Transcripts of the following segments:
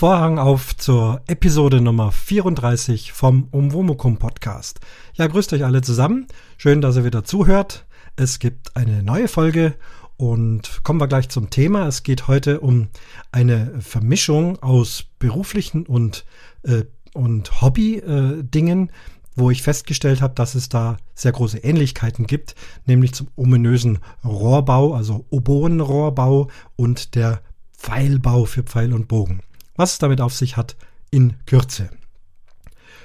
Vorhang auf zur Episode Nummer 34 vom Umwomukum Podcast. Ja, grüßt euch alle zusammen. Schön, dass ihr wieder zuhört. Es gibt eine neue Folge und kommen wir gleich zum Thema. Es geht heute um eine Vermischung aus beruflichen und, äh, und Hobby-Dingen, äh, wo ich festgestellt habe, dass es da sehr große Ähnlichkeiten gibt, nämlich zum ominösen Rohrbau, also Oboenrohrbau und der Pfeilbau für Pfeil und Bogen. Was es damit auf sich hat, in Kürze.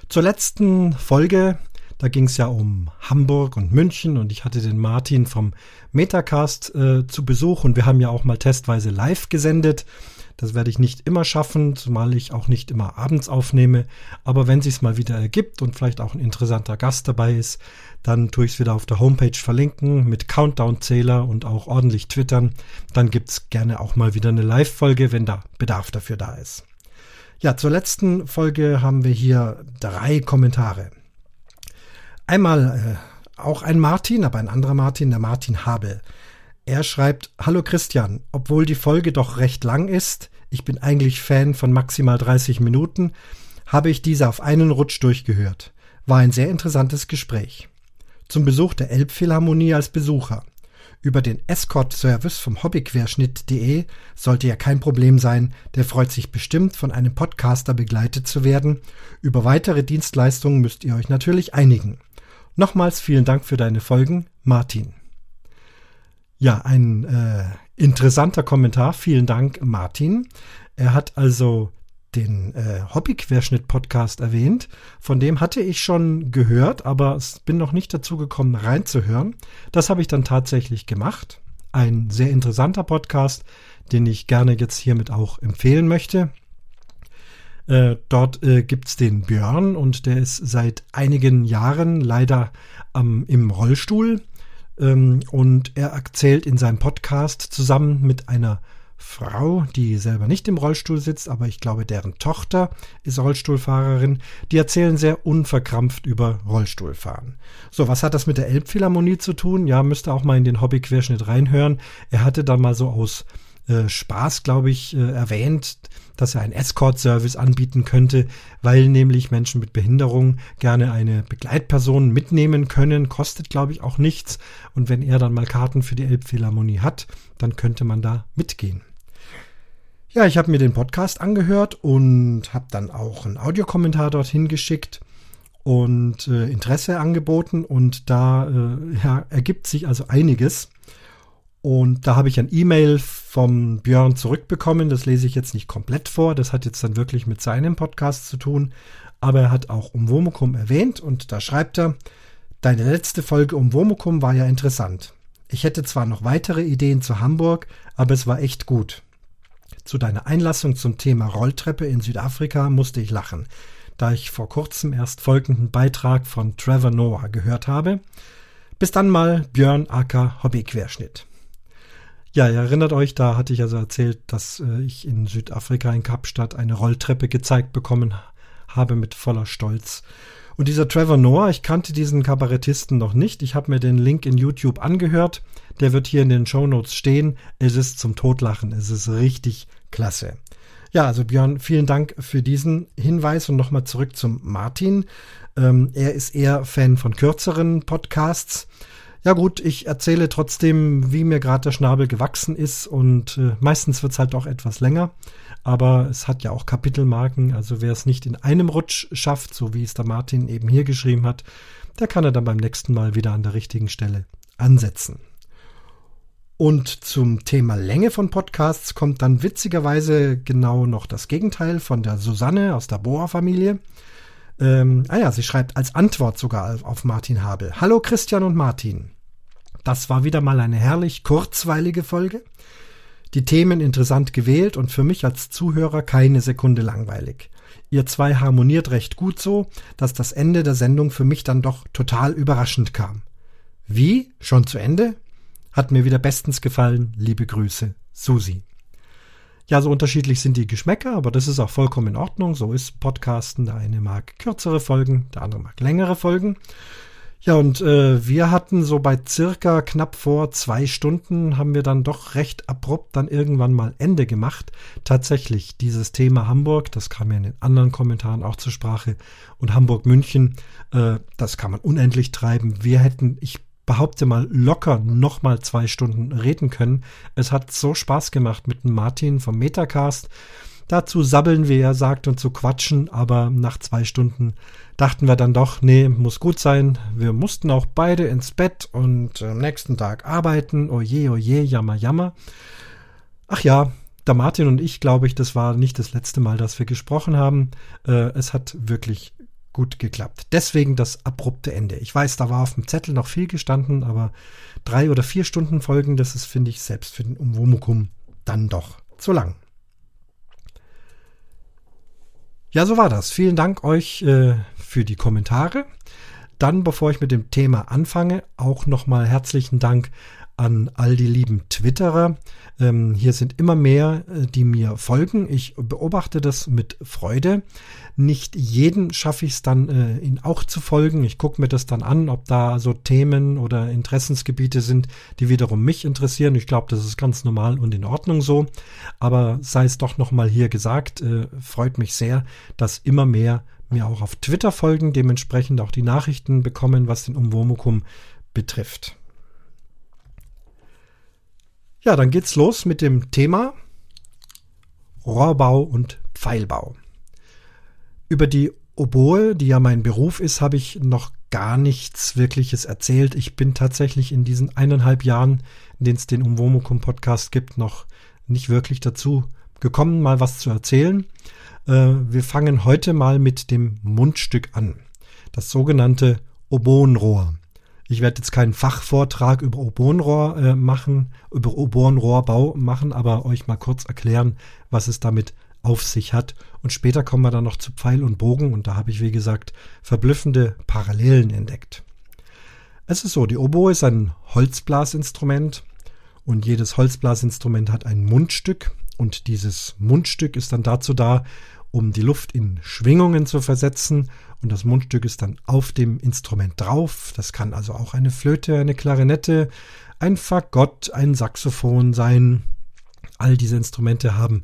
Zur letzten Folge, da ging es ja um Hamburg und München und ich hatte den Martin vom Metacast äh, zu Besuch und wir haben ja auch mal testweise live gesendet. Das werde ich nicht immer schaffen, zumal ich auch nicht immer abends aufnehme. Aber wenn sich's mal wieder ergibt und vielleicht auch ein interessanter Gast dabei ist, dann tue ich es wieder auf der Homepage verlinken mit Countdown-Zähler und auch ordentlich twittern. Dann gibt's gerne auch mal wieder eine Live-Folge, wenn da Bedarf dafür da ist. Ja, zur letzten Folge haben wir hier drei Kommentare. Einmal äh, auch ein Martin, aber ein anderer Martin, der Martin Habel. Er schreibt, Hallo Christian, obwohl die Folge doch recht lang ist, ich bin eigentlich Fan von maximal 30 Minuten, habe ich diese auf einen Rutsch durchgehört. War ein sehr interessantes Gespräch. Zum Besuch der Elbphilharmonie als Besucher. Über den Escort-Service vom Hobbyquerschnitt.de sollte ja kein Problem sein, der freut sich bestimmt, von einem Podcaster begleitet zu werden. Über weitere Dienstleistungen müsst ihr euch natürlich einigen. Nochmals vielen Dank für deine Folgen, Martin. Ja, ein äh, interessanter Kommentar. Vielen Dank, Martin. Er hat also den äh, Hobbyquerschnitt-Podcast erwähnt. Von dem hatte ich schon gehört, aber bin noch nicht dazu gekommen, reinzuhören. Das habe ich dann tatsächlich gemacht. Ein sehr interessanter Podcast, den ich gerne jetzt hiermit auch empfehlen möchte. Äh, dort äh, gibt's den Björn und der ist seit einigen Jahren leider ähm, im Rollstuhl ähm, und er erzählt in seinem Podcast zusammen mit einer Frau, die selber nicht im Rollstuhl sitzt, aber ich glaube, deren Tochter ist Rollstuhlfahrerin. Die erzählen sehr unverkrampft über Rollstuhlfahren. So, was hat das mit der Elbphilharmonie zu tun? Ja, müsste auch mal in den Hobbyquerschnitt reinhören. Er hatte da mal so aus äh, Spaß, glaube ich, äh, erwähnt, dass er einen Escort-Service anbieten könnte, weil nämlich Menschen mit Behinderung gerne eine Begleitperson mitnehmen können, kostet, glaube ich, auch nichts. Und wenn er dann mal Karten für die Elbphilharmonie hat, dann könnte man da mitgehen. Ja, ich habe mir den Podcast angehört und habe dann auch einen Audiokommentar dorthin geschickt und äh, Interesse angeboten und da äh, ja, ergibt sich also einiges. Und da habe ich ein E-Mail vom Björn zurückbekommen. Das lese ich jetzt nicht komplett vor. Das hat jetzt dann wirklich mit seinem Podcast zu tun. Aber er hat auch um Womukum erwähnt und da schreibt er, deine letzte Folge um Womukum war ja interessant. Ich hätte zwar noch weitere Ideen zu Hamburg, aber es war echt gut. Zu deiner Einlassung zum Thema Rolltreppe in Südafrika musste ich lachen, da ich vor kurzem erst folgenden Beitrag von Trevor Noah gehört habe. Bis dann mal Björn Acker Hobbyquerschnitt. Ja, ihr erinnert euch, da hatte ich also erzählt, dass äh, ich in Südafrika in Kapstadt eine Rolltreppe gezeigt bekommen habe mit voller Stolz. Und dieser Trevor Noah, ich kannte diesen Kabarettisten noch nicht. Ich habe mir den Link in YouTube angehört. Der wird hier in den Show Notes stehen. Es ist zum Totlachen. Es ist richtig klasse. Ja, also Björn, vielen Dank für diesen Hinweis und nochmal zurück zum Martin. Ähm, er ist eher Fan von kürzeren Podcasts. Ja gut, ich erzähle trotzdem, wie mir gerade der Schnabel gewachsen ist und äh, meistens wird's halt auch etwas länger. Aber es hat ja auch Kapitelmarken, also wer es nicht in einem Rutsch schafft, so wie es der Martin eben hier geschrieben hat, der kann er dann beim nächsten Mal wieder an der richtigen Stelle ansetzen. Und zum Thema Länge von Podcasts kommt dann witzigerweise genau noch das Gegenteil von der Susanne aus der Boa-Familie. Ähm, ah ja, sie schreibt als Antwort sogar auf Martin Habel. Hallo Christian und Martin. Das war wieder mal eine herrlich kurzweilige Folge. Die Themen interessant gewählt und für mich als Zuhörer keine Sekunde langweilig. Ihr zwei harmoniert recht gut so, dass das Ende der Sendung für mich dann doch total überraschend kam. Wie? Schon zu Ende? Hat mir wieder bestens gefallen. Liebe Grüße, Susi. Ja, so unterschiedlich sind die Geschmäcker, aber das ist auch vollkommen in Ordnung. So ist Podcasten. Der eine mag kürzere Folgen, der andere mag längere Folgen. Ja, und äh, wir hatten so bei circa knapp vor zwei Stunden haben wir dann doch recht abrupt dann irgendwann mal Ende gemacht. Tatsächlich, dieses Thema Hamburg, das kam ja in den anderen Kommentaren auch zur Sprache, und Hamburg-München, äh, das kann man unendlich treiben. Wir hätten, ich behaupte mal, locker noch mal zwei Stunden reden können. Es hat so Spaß gemacht mit dem Martin vom Metacast. Dazu sabbeln wir, er sagt, und zu quatschen, aber nach zwei Stunden dachten wir dann doch, nee, muss gut sein. Wir mussten auch beide ins Bett und am nächsten Tag arbeiten. Oje, oje, jammer, jammer. Ach ja, der Martin und ich, glaube ich, das war nicht das letzte Mal, dass wir gesprochen haben. Äh, es hat wirklich gut geklappt. Deswegen das abrupte Ende. Ich weiß, da war auf dem Zettel noch viel gestanden, aber drei oder vier Stunden Folgen, das ist, finde ich, selbst für den Umwomukum dann doch zu lang. Ja, so war das. Vielen Dank euch äh, für die Kommentare. Dann, bevor ich mit dem Thema anfange, auch nochmal herzlichen Dank an all die lieben Twitterer. Ähm, hier sind immer mehr, äh, die mir folgen. Ich beobachte das mit Freude. Nicht jeden schaffe ich es dann, äh, ihnen auch zu folgen. Ich gucke mir das dann an, ob da so Themen oder Interessensgebiete sind, die wiederum mich interessieren. Ich glaube, das ist ganz normal und in Ordnung so. Aber sei es doch nochmal hier gesagt, äh, freut mich sehr, dass immer mehr mir auch auf Twitter folgen, dementsprechend auch die Nachrichten bekommen, was den Umwomukum betrifft. Ja, dann geht's los mit dem Thema Rohrbau und Pfeilbau. Über die Oboe, die ja mein Beruf ist, habe ich noch gar nichts Wirkliches erzählt. Ich bin tatsächlich in diesen eineinhalb Jahren, in denen es den Umwomukum Podcast gibt, noch nicht wirklich dazu gekommen, mal was zu erzählen. Äh, wir fangen heute mal mit dem Mundstück an. Das sogenannte Oboenrohr. Ich werde jetzt keinen Fachvortrag über Oboenrohr äh, machen, über Oboenrohrbau machen, aber euch mal kurz erklären, was es damit auf sich hat. Und später kommen wir dann noch zu Pfeil und Bogen und da habe ich, wie gesagt, verblüffende Parallelen entdeckt. Es ist so, die Oboe ist ein Holzblasinstrument und jedes Holzblasinstrument hat ein Mundstück und dieses Mundstück ist dann dazu da, um die Luft in Schwingungen zu versetzen und das Mundstück ist dann auf dem Instrument drauf. Das kann also auch eine Flöte, eine Klarinette, ein Fagott, ein Saxophon sein. All diese Instrumente haben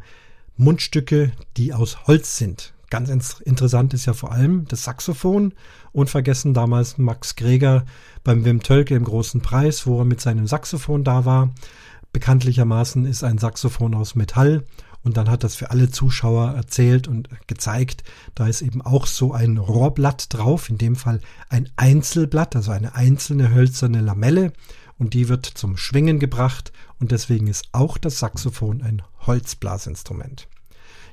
Mundstücke, die aus Holz sind. Ganz interessant ist ja vor allem das Saxophon. Unvergessen damals Max Greger beim Wim Tölke im großen Preis, wo er mit seinem Saxophon da war. Bekanntlichermaßen ist ein Saxophon aus Metall und dann hat das für alle Zuschauer erzählt und gezeigt. Da ist eben auch so ein Rohrblatt drauf, in dem Fall ein Einzelblatt, also eine einzelne hölzerne Lamelle. Und die wird zum Schwingen gebracht und deswegen ist auch das Saxophon ein Holzblasinstrument.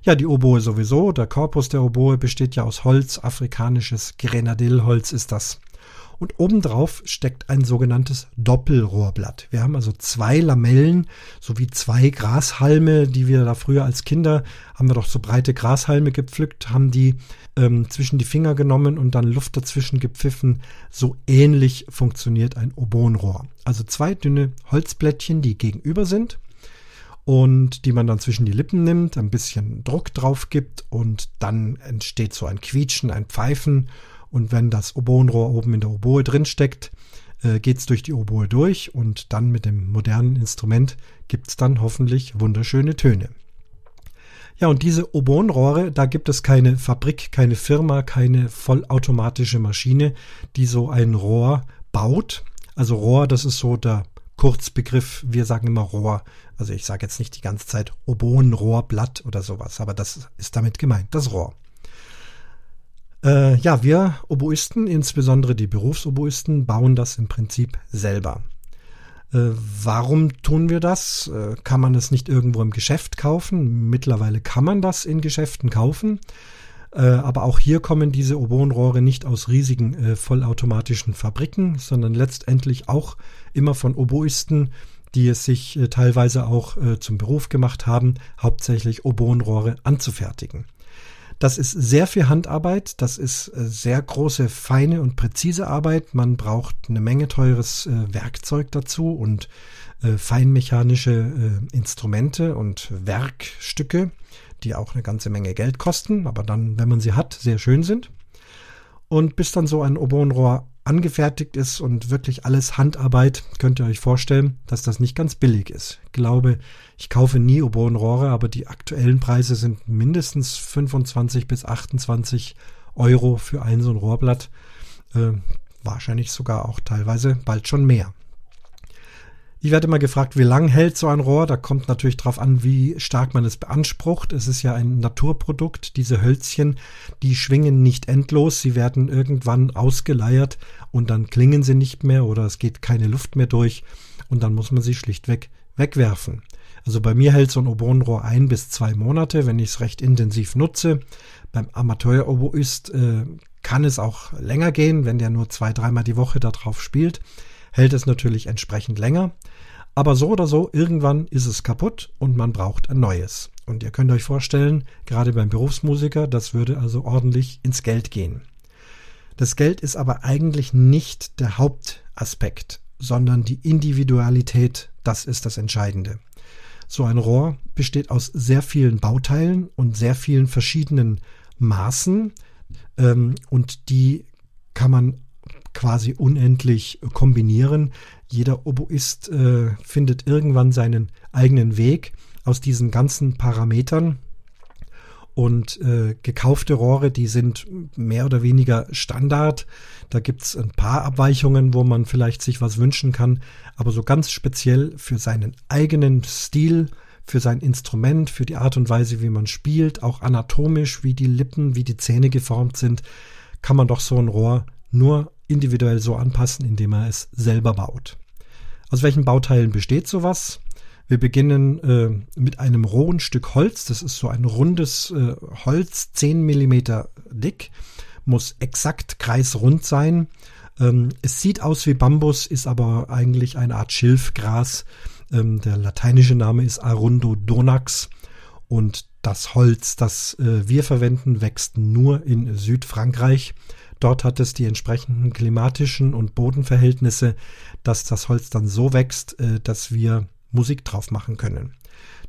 Ja, die Oboe sowieso. Der Korpus der Oboe besteht ja aus Holz. Afrikanisches Grenadillholz ist das und obendrauf steckt ein sogenanntes Doppelrohrblatt. Wir haben also zwei Lamellen sowie zwei Grashalme, die wir da früher als Kinder haben wir doch so breite Grashalme gepflückt, haben die ähm, zwischen die Finger genommen und dann Luft dazwischen gepfiffen. So ähnlich funktioniert ein Oboenrohr. Also zwei dünne Holzblättchen, die gegenüber sind und die man dann zwischen die Lippen nimmt, ein bisschen Druck drauf gibt und dann entsteht so ein Quietschen, ein Pfeifen und wenn das Oboenrohr oben in der Oboe drin steckt, äh, geht es durch die Oboe durch und dann mit dem modernen Instrument gibt es dann hoffentlich wunderschöne Töne. Ja, und diese Oboenrohre, da gibt es keine Fabrik, keine Firma, keine vollautomatische Maschine, die so ein Rohr baut. Also Rohr, das ist so der Kurzbegriff, wir sagen immer Rohr. Also ich sage jetzt nicht die ganze Zeit Oboenrohrblatt oder sowas, aber das ist damit gemeint, das Rohr. Äh, ja, wir Oboisten, insbesondere die Berufsoboisten, bauen das im Prinzip selber. Äh, warum tun wir das? Äh, kann man das nicht irgendwo im Geschäft kaufen? Mittlerweile kann man das in Geschäften kaufen. Äh, aber auch hier kommen diese Oboenrohre nicht aus riesigen äh, vollautomatischen Fabriken, sondern letztendlich auch immer von Oboisten, die es sich äh, teilweise auch zum Beruf gemacht haben, hauptsächlich Oboenrohre anzufertigen. Das ist sehr viel Handarbeit, das ist äh, sehr große, feine und präzise Arbeit. Man braucht eine Menge teures äh, Werkzeug dazu und äh, feinmechanische Instrumente und Werkstücke, die auch eine ganze Menge Geld kosten, aber dann, wenn man sie hat, sehr schön sind. Und bis dann so ein Oboenrohr angefertigt ist und wirklich alles Handarbeit, könnt ihr euch vorstellen, dass das nicht ganz billig ist. Ich glaube, ich kaufe nie Oboenrohre, aber die aktuellen Preise sind mindestens 25 bis 28 Euro für ein so ein Rohrblatt. Äh, wahrscheinlich sogar auch teilweise bald schon mehr. Ich werde immer gefragt, wie lang hält so ein Rohr? Da kommt natürlich darauf an, wie stark man es beansprucht. Es ist ja ein Naturprodukt. Diese Hölzchen, die schwingen nicht endlos. Sie werden irgendwann ausgeleiert und dann klingen sie nicht mehr oder es geht keine Luft mehr durch und dann muss man sie schlichtweg wegwerfen. Also bei mir hält so ein Oboenrohr ein bis zwei Monate, wenn ich es recht intensiv nutze. Beim Amateur-Oboist äh, kann es auch länger gehen, wenn der nur zwei, dreimal die Woche darauf spielt hält es natürlich entsprechend länger. Aber so oder so, irgendwann ist es kaputt und man braucht ein neues. Und ihr könnt euch vorstellen, gerade beim Berufsmusiker, das würde also ordentlich ins Geld gehen. Das Geld ist aber eigentlich nicht der Hauptaspekt, sondern die Individualität, das ist das Entscheidende. So ein Rohr besteht aus sehr vielen Bauteilen und sehr vielen verschiedenen Maßen ähm, und die kann man quasi unendlich kombinieren. Jeder Oboist äh, findet irgendwann seinen eigenen Weg aus diesen ganzen Parametern. Und äh, gekaufte Rohre, die sind mehr oder weniger Standard. Da gibt es ein paar Abweichungen, wo man vielleicht sich was wünschen kann. Aber so ganz speziell für seinen eigenen Stil, für sein Instrument, für die Art und Weise, wie man spielt, auch anatomisch, wie die Lippen, wie die Zähne geformt sind, kann man doch so ein Rohr nur individuell so anpassen, indem er es selber baut. Aus welchen Bauteilen besteht sowas? Wir beginnen äh, mit einem rohen Stück Holz. Das ist so ein rundes äh, Holz, 10 Millimeter dick, muss exakt kreisrund sein. Ähm, es sieht aus wie Bambus, ist aber eigentlich eine Art Schilfgras. Ähm, der lateinische Name ist Arundo donax und das Holz, das äh, wir verwenden, wächst nur in Südfrankreich. Dort hat es die entsprechenden klimatischen und Bodenverhältnisse, dass das Holz dann so wächst, äh, dass wir Musik drauf machen können.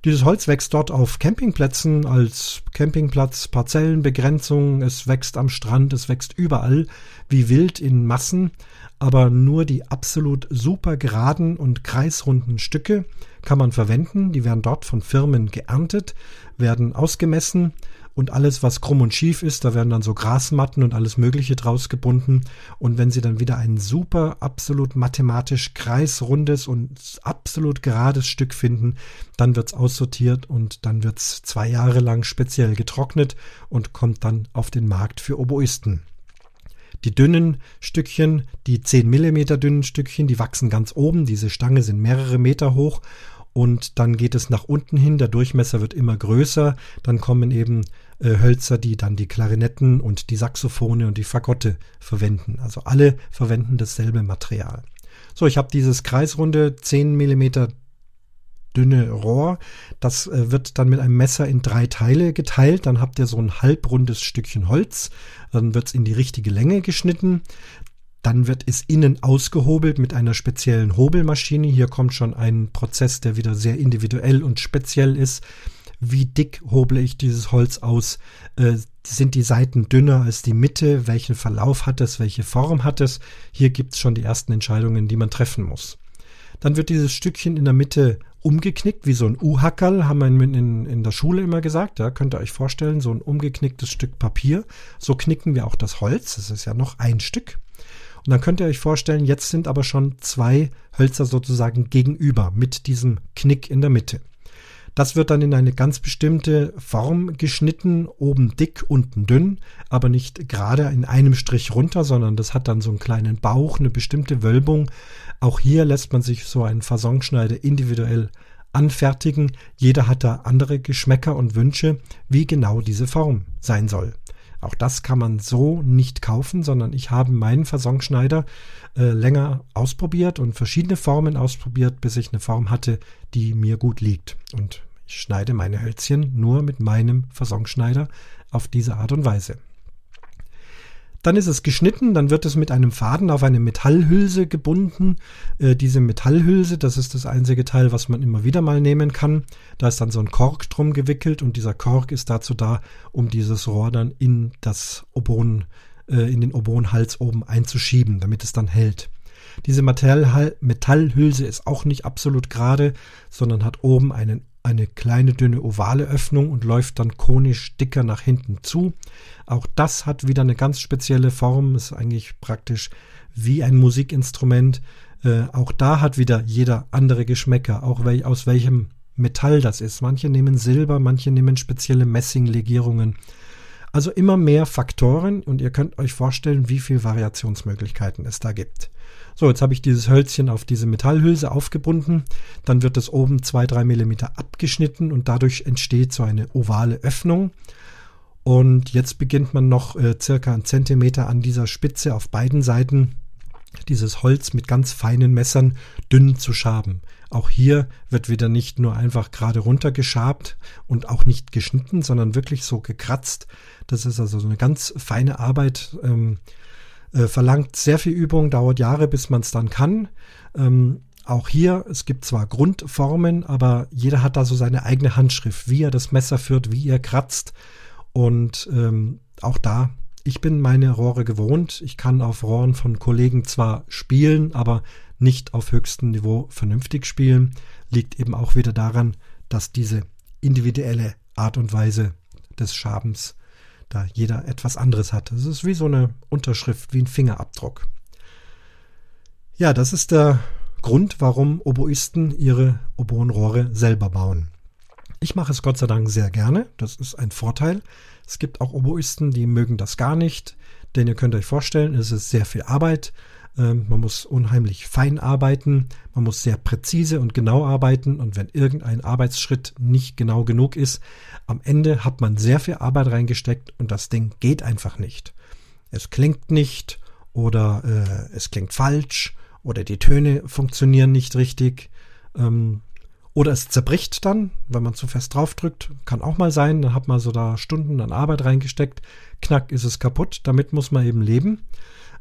Dieses Holz wächst dort auf Campingplätzen als Campingplatz, Parzellenbegrenzung, es wächst am Strand, es wächst überall wie wild in Massen, aber nur die absolut super geraden und kreisrunden Stücke kann man verwenden, die werden dort von Firmen geerntet, werden ausgemessen, und alles, was krumm und schief ist, da werden dann so Grasmatten und alles Mögliche draus gebunden. Und wenn Sie dann wieder ein super, absolut mathematisch kreisrundes und absolut gerades Stück finden, dann wird's aussortiert und dann wird's zwei Jahre lang speziell getrocknet und kommt dann auf den Markt für Oboisten. Die dünnen Stückchen, die 10 Millimeter dünnen Stückchen, die wachsen ganz oben. Diese Stange sind mehrere Meter hoch und dann geht es nach unten hin. Der Durchmesser wird immer größer. Dann kommen eben äh, Hölzer, die dann die Klarinetten und die Saxophone und die Fagotte verwenden. Also alle verwenden dasselbe Material. So, ich habe dieses kreisrunde 10 Millimeter dünne Rohr. Das äh, wird dann mit einem Messer in drei Teile geteilt. Dann habt ihr so ein halbrundes Stückchen Holz. Dann wird es in die richtige Länge geschnitten. Dann wird es innen ausgehobelt mit einer speziellen Hobelmaschine. Hier kommt schon ein Prozess, der wieder sehr individuell und speziell ist. Wie dick hoble ich dieses Holz aus? Äh, sind die Seiten dünner als die Mitte? Welchen Verlauf hat es? Welche Form hat es? Hier gibt es schon die ersten Entscheidungen, die man treffen muss. Dann wird dieses Stückchen in der Mitte umgeknickt, wie so ein U-Hackerl, haben wir in, in, der Schule immer gesagt. Ja, könnt ihr euch vorstellen, so ein umgeknicktes Stück Papier. So knicken wir auch das Holz. Das ist ja noch ein Stück. Und dann könnt ihr euch vorstellen, jetzt sind aber schon zwei Hölzer sozusagen gegenüber mit diesem Knick in der Mitte. Das wird dann in eine ganz bestimmte Form geschnitten, oben dick, unten dünn, aber nicht gerade in einem Strich runter, sondern das hat dann so einen kleinen Bauch, eine bestimmte Wölbung. Auch hier lässt man sich so einen Fasonschneider individuell anfertigen. Jeder hat da andere Geschmäcker und Wünsche, wie genau diese Form sein soll. Auch das kann man so nicht kaufen, sondern ich habe meinen Fasonschneider äh, länger ausprobiert und verschiedene Formen ausprobiert, bis ich eine Form hatte, die mir gut liegt. Und ich schneide meine Hölzchen nur mit meinem Fasonschneider auf diese Art und Weise. Dann ist es geschnitten, dann wird es mit einem Faden auf eine Metallhülse gebunden. Äh, diese Metallhülse, das ist das einzige Teil, was man immer wieder mal nehmen kann. Da ist dann so ein Kork drum gewickelt und dieser Kork ist dazu da, um dieses Rohr dann in das Oboen äh, in den Oboenhals oben einzuschieben, damit es dann hält. Diese Metall Metallhülse ist auch nicht absolut gerade, sondern hat oben einen, eine kleine dünne ovale Öffnung und läuft dann konisch dicker nach hinten zu. Auch das hat wieder eine ganz spezielle Form, ist eigentlich praktisch wie ein Musikinstrument. Äh, auch da hat wieder jeder andere Geschmäcker, auch wel aus welchem Metall das ist. Manche nehmen Silber, manche nehmen spezielle Messinglegierungen. Also immer mehr Faktoren und ihr könnt euch vorstellen, wie viele Variationsmöglichkeiten es da gibt. So, jetzt habe ich dieses Hölzchen auf diese Metallhülse aufgebunden. Dann wird es oben zwei, drei Millimeter abgeschnitten und dadurch entsteht so eine ovale Öffnung. Und jetzt beginnt man noch äh, circa einen Zentimeter an dieser Spitze auf beiden Seiten dieses Holz mit ganz feinen Messern dünn zu schaben. Auch hier wird wieder nicht nur einfach gerade runter geschabt und auch nicht geschnitten, sondern wirklich so gekratzt. Das ist also so eine ganz feine Arbeit. Ähm, äh, verlangt sehr viel Übung, dauert Jahre, bis man es dann kann. Ähm, auch hier, es gibt zwar Grundformen, aber jeder hat da so seine eigene Handschrift, wie er das Messer führt, wie er kratzt. Und ähm, auch da, ich bin meine Rohre gewohnt. Ich kann auf Rohren von Kollegen zwar spielen, aber nicht auf höchstem Niveau vernünftig spielen. Liegt eben auch wieder daran, dass diese individuelle Art und Weise des Schabens da jeder etwas anderes hat. Es ist wie so eine Unterschrift, wie ein Fingerabdruck. Ja, das ist der Grund, warum Oboisten ihre Oboenrohre selber bauen. Ich mache es Gott sei Dank sehr gerne, das ist ein Vorteil. Es gibt auch Oboisten, die mögen das gar nicht, denn ihr könnt euch vorstellen, es ist sehr viel Arbeit man muss unheimlich fein arbeiten, man muss sehr präzise und genau arbeiten und wenn irgendein Arbeitsschritt nicht genau genug ist, am Ende hat man sehr viel Arbeit reingesteckt und das Ding geht einfach nicht. Es klingt nicht oder äh, es klingt falsch oder die Töne funktionieren nicht richtig. Ähm, oder es zerbricht dann, wenn man zu fest draufdrückt. Kann auch mal sein. Dann hat man so da Stunden an Arbeit reingesteckt. Knack ist es kaputt. Damit muss man eben leben.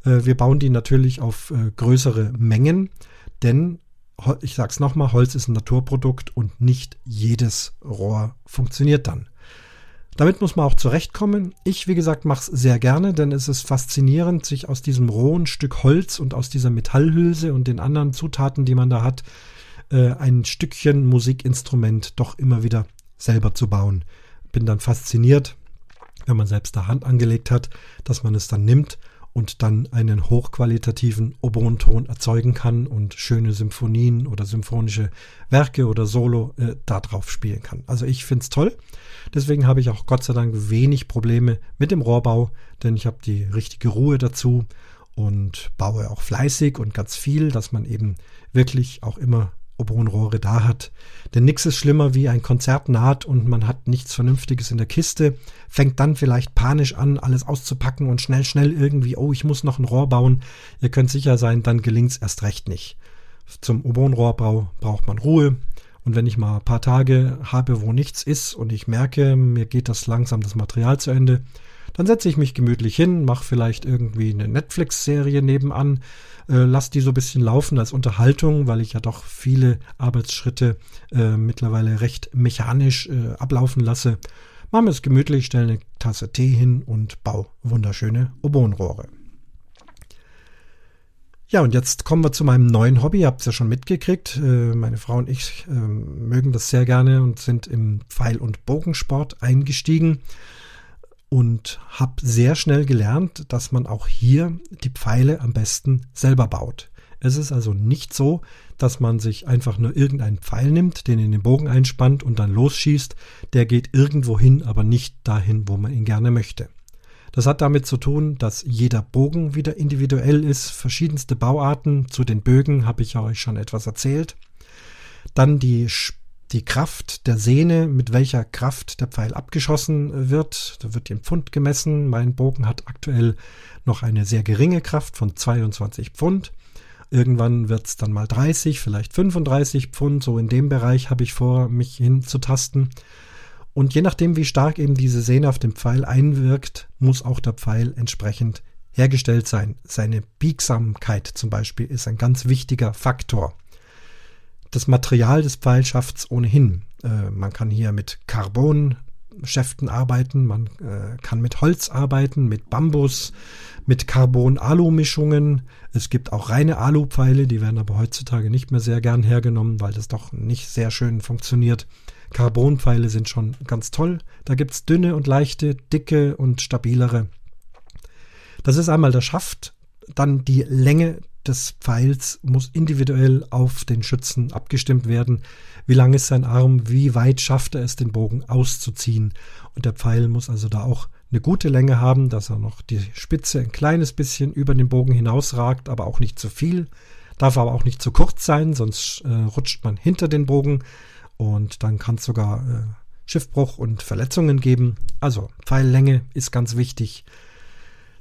Äh, wir bauen die natürlich auf äh, größere Mengen, denn ich sage es nochmal, Holz ist ein Naturprodukt und nicht jedes Rohr funktioniert dann. Damit muss man auch zurechtkommen. Ich, wie gesagt, mache es sehr gerne, denn es ist faszinierend, sich aus diesem rohen Stück Holz und aus dieser Metallhülse und den anderen Zutaten, die man da hat, äh, ein Stückchen Musikinstrument doch immer wieder selber zu bauen. Bin dann fasziniert, wenn man selbst da Hand angelegt hat, dass man es dann nimmt und dann einen hochqualitativen Oboenton erzeugen kann und schöne Symphonien oder symphonische Werke oder Solo äh, darauf spielen kann. Also ich finde es toll. Deswegen habe ich auch Gott sei Dank wenig Probleme mit dem Rohrbau, denn ich habe die richtige Ruhe dazu und baue auch fleißig und ganz viel, dass man eben wirklich auch immer Oboenrohre da hat. Denn nichts ist schlimmer, wie ein Konzert naht und man hat nichts Vernünftiges in der Kiste, fängt dann vielleicht panisch an, alles auszupacken und schnell, schnell irgendwie, oh, ich muss noch ein Rohr bauen. Ihr könnt sicher sein, dann gelingt's erst recht nicht. Zum Oboenrohrbau braucht man Ruhe. Und wenn ich mal ein paar Tage habe, wo nichts ist und ich merke, mir geht das langsam das Material zu Ende, dann setze ich mich gemütlich hin, mache vielleicht irgendwie eine Netflix-Serie nebenan, äh, lasse die so ein bisschen laufen als Unterhaltung, weil ich ja doch viele Arbeitsschritte äh, mittlerweile recht mechanisch äh, ablaufen lasse. Mache mir es gemütlich, stelle eine Tasse Tee hin und baue wunderschöne Oboenrohre. Ja, und jetzt kommen wir zu meinem neuen Hobby. Ihr habt es ja schon mitgekriegt. Äh, meine Frau und ich äh, mögen das sehr gerne und sind im Pfeil- und Bogensport eingestiegen und habe sehr schnell gelernt, dass man auch hier die Pfeile am besten selber baut. Es ist also nicht so, dass man sich einfach nur irgendeinen Pfeil nimmt, den in den Bogen einspannt und dann losschießt. Der geht irgendwo hin, aber nicht dahin, wo man ihn gerne möchte. Das hat damit zu tun, dass jeder Bogen wieder individuell ist, verschiedenste Bauarten. Zu den Bögen habe ich euch schon etwas erzählt. Dann die die Kraft der Sehne, mit welcher Kraft der Pfeil abgeschossen wird. Da wird im Pfund gemessen. Mein Bogen hat aktuell noch eine sehr geringe Kraft von 22 Pfund. Irgendwann wird es dann mal 30, vielleicht 35 Pfund. So in dem Bereich habe ich vor, mich hinzutasten. Und je nachdem, wie stark eben diese Sehne auf den Pfeil einwirkt, muss auch der Pfeil entsprechend hergestellt sein. Seine Biegsamkeit zum Beispiel ist ein ganz wichtiger Faktor das Material des Pfeils schafft es ohnehin. Äh, man kann hier mit Carbon Schäften arbeiten, man äh, kann mit Holz arbeiten, mit Bambus, mit Carbon-Alu-Mischungen. Es gibt auch reine Alu-Pfeile, die werden aber heutzutage nicht mehr sehr gern hergenommen, weil das doch nicht sehr schön funktioniert. Carbonpfeile sind schon ganz toll. Da gibt's dünne und leichte, dicke und stabilere. Das ist einmal der Schaft, dann die Länge des Pfeils muss individuell auf den Schützen abgestimmt werden. Wie lang ist sein Arm? Wie weit schafft er es, den Bogen auszuziehen? Und der Pfeil muss also da auch eine gute Länge haben, dass er noch die Spitze ein kleines bisschen über den Bogen hinausragt, aber auch nicht zu viel. Darf aber auch nicht zu kurz sein, sonst äh, rutscht man hinter den Bogen und dann kann es sogar äh, Schiffbruch und Verletzungen geben. Also Pfeillänge ist ganz wichtig.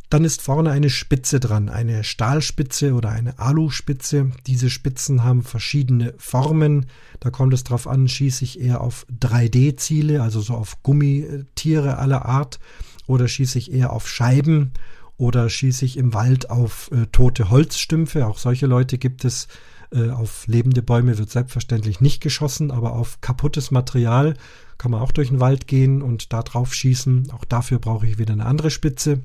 Dann ist vorne eine Spitze dran, eine Stahlspitze oder eine Aluspitze. Diese Spitzen haben verschiedene Formen. Da kommt es drauf an, schieße ich eher auf 3D-Ziele, also so auf Gummitiere aller Art, oder schieße ich eher auf Scheiben oder schieße ich im Wald auf äh, tote Holzstümpfe. Auch solche Leute gibt es. Äh, auf lebende Bäume wird selbstverständlich nicht geschossen, aber auf kaputtes Material kann man auch durch den Wald gehen und da drauf schießen. Auch dafür brauche ich wieder eine andere Spitze.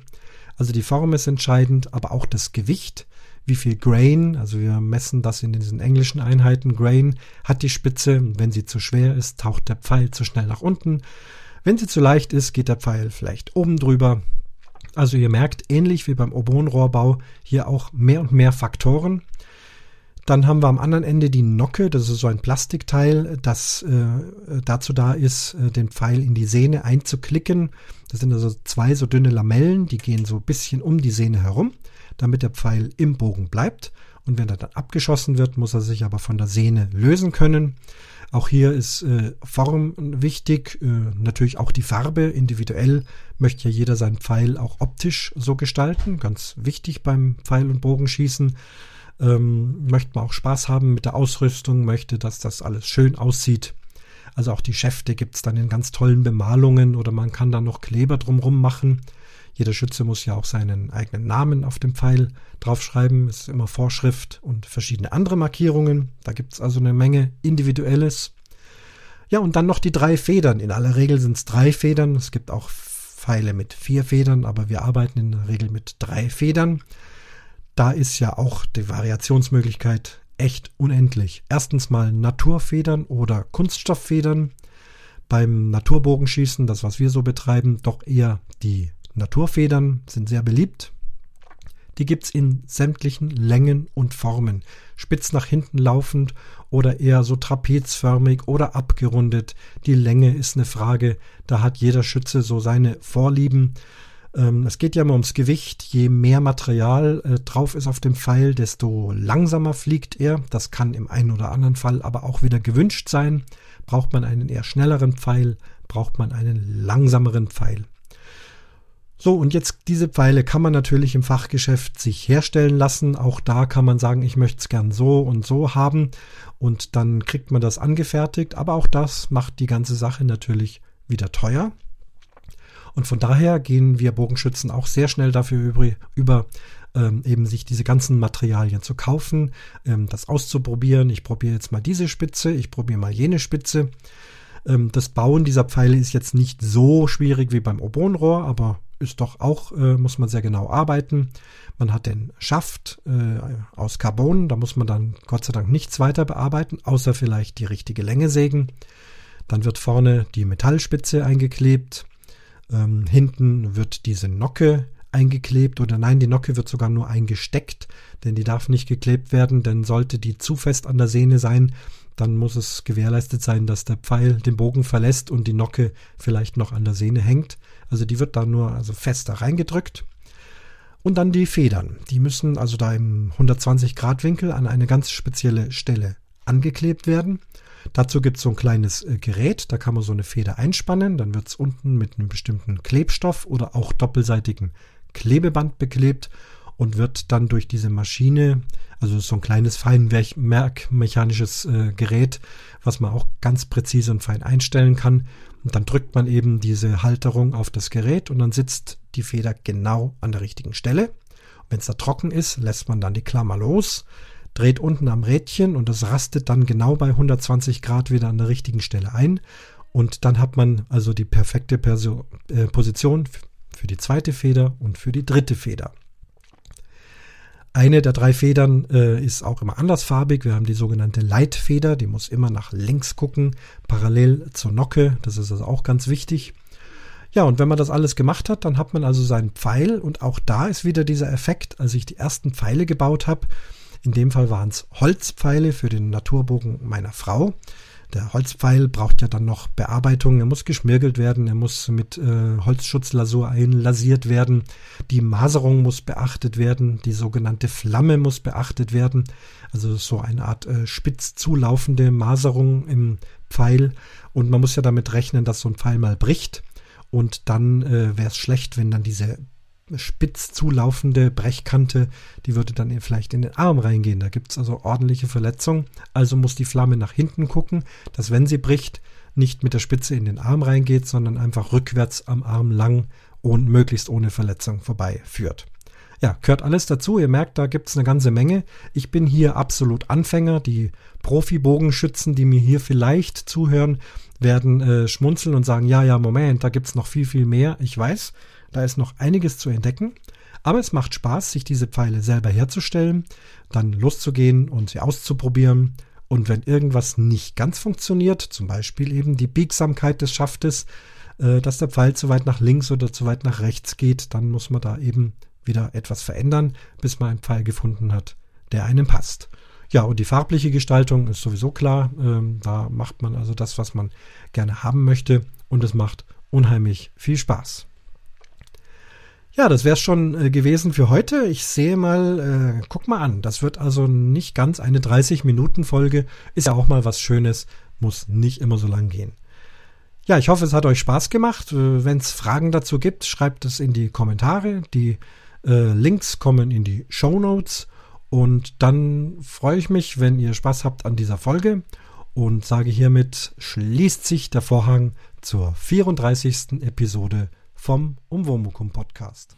Also die Form ist entscheidend, aber auch das Gewicht. Wie viel Grain, also wir messen das in diesen englischen Einheiten, Grain hat die Spitze. Wenn sie zu schwer ist, taucht der Pfeil zu schnell nach unten. Wenn sie zu leicht ist, geht der Pfeil vielleicht oben drüber. Also ihr merkt, ähnlich wie beim Obonrohrbau, hier auch mehr und mehr Faktoren. Dann haben wir am anderen Ende die Nocke, das ist so ein Plastikteil, das äh, dazu da ist, äh, den Pfeil in die Sehne einzuklicken. Das sind also zwei so dünne Lamellen, die gehen so ein bisschen um die Sehne herum, damit der Pfeil im Bogen bleibt. Und wenn er dann abgeschossen wird, muss er sich aber von der Sehne lösen können. Auch hier ist äh, Form wichtig, äh, natürlich auch die Farbe. Individuell möchte ja jeder seinen Pfeil auch optisch so gestalten. Ganz wichtig beim Pfeil- und Bogenschießen ähm, möchte man auch Spaß haben mit der Ausrüstung, möchte, dass das alles schön aussieht. Also auch die Schäfte gibt es dann in ganz tollen Bemalungen oder man kann da noch Kleber drumrum machen. Jeder Schütze muss ja auch seinen eigenen Namen auf dem Pfeil draufschreiben. Es ist immer Vorschrift und verschiedene andere Markierungen. Da gibt es also eine Menge Individuelles. Ja, und dann noch die drei Federn. In aller Regel sind es drei Federn. Es gibt auch Pfeile mit vier Federn, aber wir arbeiten in der Regel mit drei Federn da ist ja auch die Variationsmöglichkeit echt unendlich. Erstens mal Naturfedern oder Kunststofffedern. Beim Naturbogenschießen, das was wir so betreiben, doch eher die Naturfedern sind sehr beliebt. Die gibt's in sämtlichen Längen und Formen. Spitz nach hinten laufend oder eher so trapezförmig oder abgerundet. Die Länge ist eine Frage, da hat jeder Schütze so seine Vorlieben. Ähm, es geht ja immer ums Gewicht. Je mehr Material äh, drauf ist auf dem Pfeil, desto langsamer fliegt er. Das kann im einen oder anderen Fall aber auch wieder gewünscht sein. Braucht man einen eher schnelleren Pfeil, braucht man einen langsameren Pfeil. So, und jetzt diese Pfeile kann man natürlich im Fachgeschäft sich herstellen lassen. Auch da kann man sagen, ich möchte es gern so und so haben. Und dann kriegt man das angefertigt. Aber auch das macht die ganze Sache natürlich wieder teuer. Und von daher gehen wir Bogenschützen auch sehr schnell dafür über, ähm, eben sich diese ganzen Materialien zu kaufen, ähm, das auszuprobieren. Ich probiere jetzt mal diese Spitze, ich probiere mal jene Spitze. Ähm, das Bauen dieser Pfeile ist jetzt nicht so schwierig wie beim Obonrohr, aber ist doch auch, äh, muss man sehr genau arbeiten. Man hat den Schaft äh, aus Carbon, da muss man dann Gott sei Dank nichts weiter bearbeiten, außer vielleicht die richtige Länge sägen. Dann wird vorne die Metallspitze eingeklebt. Ähm, hinten wird diese Nocke eingeklebt oder nein, die Nocke wird sogar nur eingesteckt, denn die darf nicht geklebt werden, denn sollte die zu fest an der Sehne sein, dann muss es gewährleistet sein, dass der Pfeil den Bogen verlässt und die Nocke vielleicht noch an der Sehne hängt. Also die wird da nur also fester reingedrückt. Und dann die Federn. Die müssen also da im 120 Grad Winkel an eine ganz spezielle Stelle angeklebt werden. Dazu gibt es so ein kleines äh, Gerät, da kann man so eine Feder einspannen, dann wird es unten mit einem bestimmten Klebstoff oder auch doppelseitigem Klebeband beklebt und wird dann durch diese Maschine, also so ein kleines feinmerkmechanisches äh, Gerät, was man auch ganz präzise und fein einstellen kann. Und dann drückt man eben diese Halterung auf das Gerät und dann sitzt die Feder genau an der richtigen Stelle. Wenn es da trocken ist, lässt man dann die Klammer los, dreht unten am Rädchen und das rastet dann genau bei 120 Grad wieder an der richtigen Stelle ein. Und dann hat man also die perfekte Perso äh, Position für die zweite Feder und für die dritte Feder. Eine der drei Federn äh, ist auch immer andersfarbig. Wir haben die sogenannte Leitfeder, die muss immer nach links gucken, parallel zur Nocke. Das ist also auch ganz wichtig. Ja, und wenn man das alles gemacht hat, dann hat man also seinen Pfeil und auch da ist wieder dieser Effekt, als ich die ersten Pfeile gebaut habe. In dem Fall waren es Holzpfeile für den Naturbogen meiner Frau. Der Holzpfeil braucht ja dann noch Bearbeitung. Er muss geschmirgelt werden, er muss mit äh, Holzschutzlasur einlasiert werden. Die Maserung muss beachtet werden, die sogenannte Flamme muss beachtet werden. Also so eine Art äh, spitz zulaufende Maserung im Pfeil. Und man muss ja damit rechnen, dass so ein Pfeil mal bricht. Und dann äh, wäre es schlecht, wenn dann diese spitz zulaufende Brechkante, die würde dann vielleicht in den Arm reingehen. Da gibt es also ordentliche Verletzungen. Also muss die Flamme nach hinten gucken, dass wenn sie bricht, nicht mit der Spitze in den Arm reingeht, sondern einfach rückwärts am Arm lang und möglichst ohne Verletzung vorbei führt. Ja, gehört alles dazu. Ihr merkt, da gibt es eine ganze Menge. Ich bin hier absolut Anfänger. Die Profi-Bogenschützen, die mir hier vielleicht zuhören, werden äh, schmunzeln und sagen, ja, ja, Moment, da gibt es noch viel, viel mehr. Ich weiß, da ist noch einiges zu entdecken. Aber es macht Spaß, sich diese Pfeile selber herzustellen, dann loszugehen und sie auszuprobieren. Und wenn irgendwas nicht ganz funktioniert, zum Beispiel eben die Biegsamkeit des Schaftes, äh, dass der Pfeil zu weit nach links oder zu weit nach rechts geht, dann muss man da eben wieder etwas verändern, bis man einen Pfeil gefunden hat, der einem passt. Ja, und die farbliche Gestaltung ist sowieso klar. Ähm, da macht man also das, was man gerne haben möchte. Und es macht unheimlich viel Spaß. Ja, das wäre schon äh, gewesen für heute. Ich sehe mal, äh, guck mal an. Das wird also nicht ganz eine 30-Minuten-Folge. Ist ja auch mal was Schönes. Muss nicht immer so lang gehen. Ja, ich hoffe, es hat euch Spaß gemacht. Äh, Wenn es Fragen dazu gibt, schreibt es in die Kommentare. Die äh, Links kommen in die Show Notes. Und dann freue ich mich, wenn ihr Spaß habt an dieser Folge und sage hiermit, schließt sich der Vorhang zur 34. Episode vom Umwomukum Podcast.